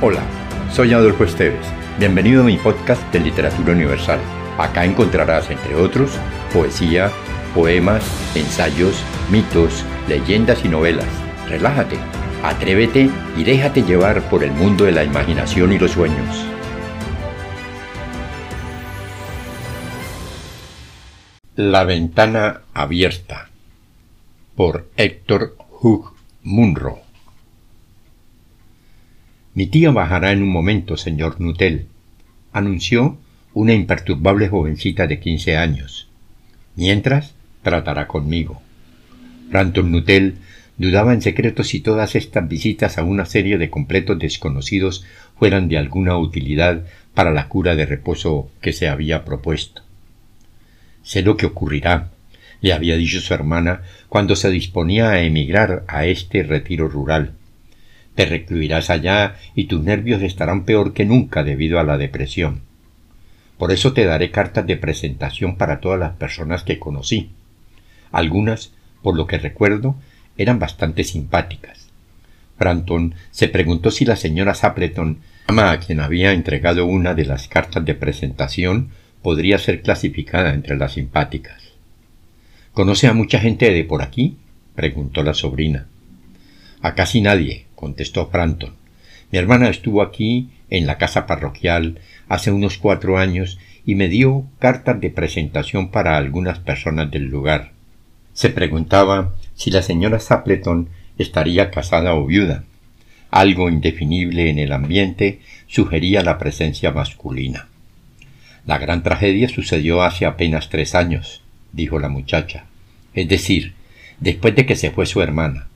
Hola, soy Adolfo Esteves. Bienvenido a mi podcast de Literatura Universal. Acá encontrarás, entre otros, poesía, poemas, ensayos, mitos, leyendas y novelas. Relájate, atrévete y déjate llevar por el mundo de la imaginación y los sueños. La ventana abierta por Héctor Hugh Munro Mi tía bajará en un momento, señor Nutel, anunció una imperturbable jovencita de quince años. Mientras, tratará conmigo. Ranton Nutel dudaba en secreto si todas estas visitas a una serie de completos desconocidos fueran de alguna utilidad para la cura de reposo que se había propuesto. Sé lo que ocurrirá, le había dicho su hermana cuando se disponía a emigrar a este retiro rural. Te recluirás allá y tus nervios estarán peor que nunca debido a la depresión. Por eso te daré cartas de presentación para todas las personas que conocí. Algunas, por lo que recuerdo, eran bastante simpáticas. Franton se preguntó si la señora Sapleton, ama a quien había entregado una de las cartas de presentación, podría ser clasificada entre las simpáticas. ¿Conoce a mucha gente de por aquí? preguntó la sobrina. A casi nadie, contestó Franton. Mi hermana estuvo aquí, en la casa parroquial, hace unos cuatro años, y me dio cartas de presentación para algunas personas del lugar. Se preguntaba si la señora Sapleton estaría casada o viuda. Algo indefinible en el ambiente sugería la presencia masculina. La gran tragedia sucedió hace apenas tres años, dijo la muchacha. Es decir, después de que se fue su hermana.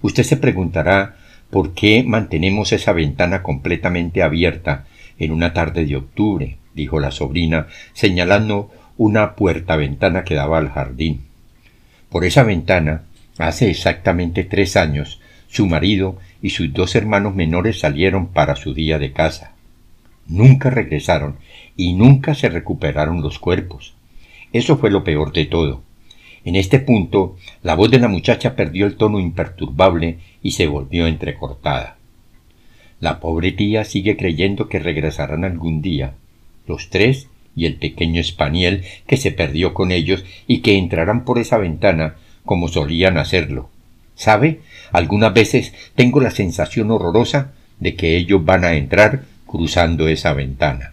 Usted se preguntará por qué mantenemos esa ventana completamente abierta en una tarde de octubre, dijo la sobrina, señalando una puerta ventana que daba al jardín. Por esa ventana, hace exactamente tres años, su marido y sus dos hermanos menores salieron para su día de casa. Nunca regresaron y nunca se recuperaron los cuerpos. Eso fue lo peor de todo. En este punto, la voz de la muchacha perdió el tono imperturbable y se volvió entrecortada. La pobre tía sigue creyendo que regresarán algún día, los tres y el pequeño espaniel que se perdió con ellos y que entrarán por esa ventana como solían hacerlo. ¿Sabe? Algunas veces tengo la sensación horrorosa de que ellos van a entrar cruzando esa ventana.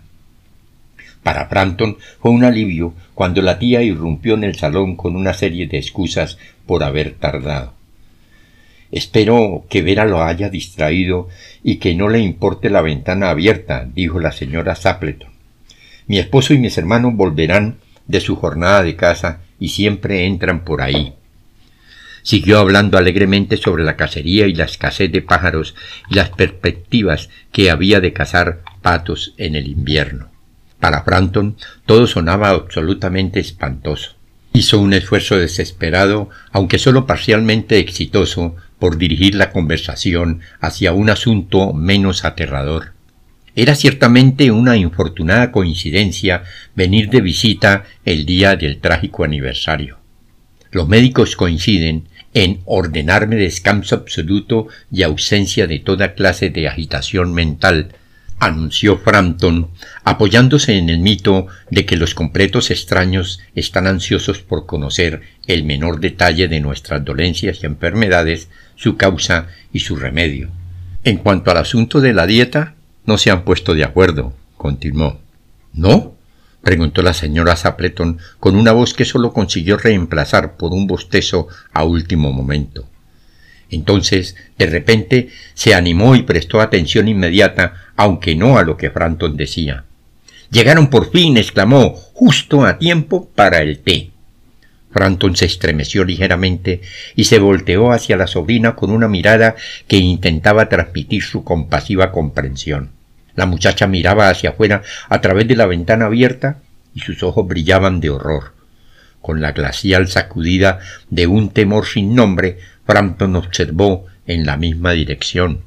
Para Frampton fue un alivio cuando la tía irrumpió en el salón con una serie de excusas por haber tardado. Espero que Vera lo haya distraído y que no le importe la ventana abierta, dijo la señora Sapleton. Mi esposo y mis hermanos volverán de su jornada de casa y siempre entran por ahí. Siguió hablando alegremente sobre la cacería y la escasez de pájaros y las perspectivas que había de cazar patos en el invierno. Para Franton todo sonaba absolutamente espantoso. Hizo un esfuerzo desesperado, aunque sólo parcialmente exitoso, por dirigir la conversación hacia un asunto menos aterrador. Era ciertamente una infortunada coincidencia venir de visita el día del trágico aniversario. Los médicos coinciden en ordenarme descanso absoluto y ausencia de toda clase de agitación mental, anunció Frampton, apoyándose en el mito de que los completos extraños están ansiosos por conocer el menor detalle de nuestras dolencias y enfermedades, su causa y su remedio. En cuanto al asunto de la dieta, no se han puesto de acuerdo, continuó. ¿No? preguntó la señora Sapleton con una voz que sólo consiguió reemplazar por un bostezo a último momento. Entonces, de repente, se animó y prestó atención inmediata, aunque no a lo que Franton decía. Llegaron por fin, exclamó, justo a tiempo para el té. Franton se estremeció ligeramente y se volteó hacia la sobrina con una mirada que intentaba transmitir su compasiva comprensión. La muchacha miraba hacia afuera a través de la ventana abierta y sus ojos brillaban de horror. Con la glacial sacudida de un temor sin nombre, Frampton observó en la misma dirección.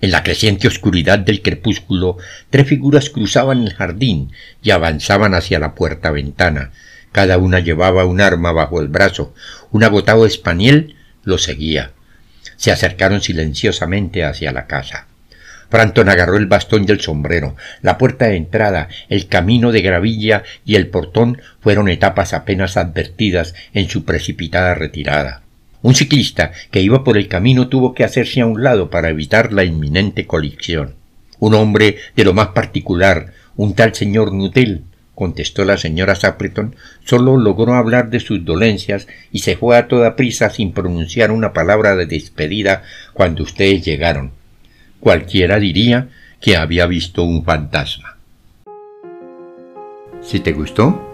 En la creciente oscuridad del crepúsculo, tres figuras cruzaban el jardín y avanzaban hacia la puerta ventana. Cada una llevaba un arma bajo el brazo. Un agotado espaniel lo seguía. Se acercaron silenciosamente hacia la casa. Franton agarró el bastón y el sombrero. La puerta de entrada, el camino de gravilla y el portón fueron etapas apenas advertidas en su precipitada retirada. Un ciclista que iba por el camino tuvo que hacerse a un lado para evitar la inminente colisión. Un hombre de lo más particular, un tal señor Nutel, contestó la señora Sapleton, solo logró hablar de sus dolencias y se fue a toda prisa sin pronunciar una palabra de despedida cuando ustedes llegaron. Cualquiera diría que había visto un fantasma. Si te gustó,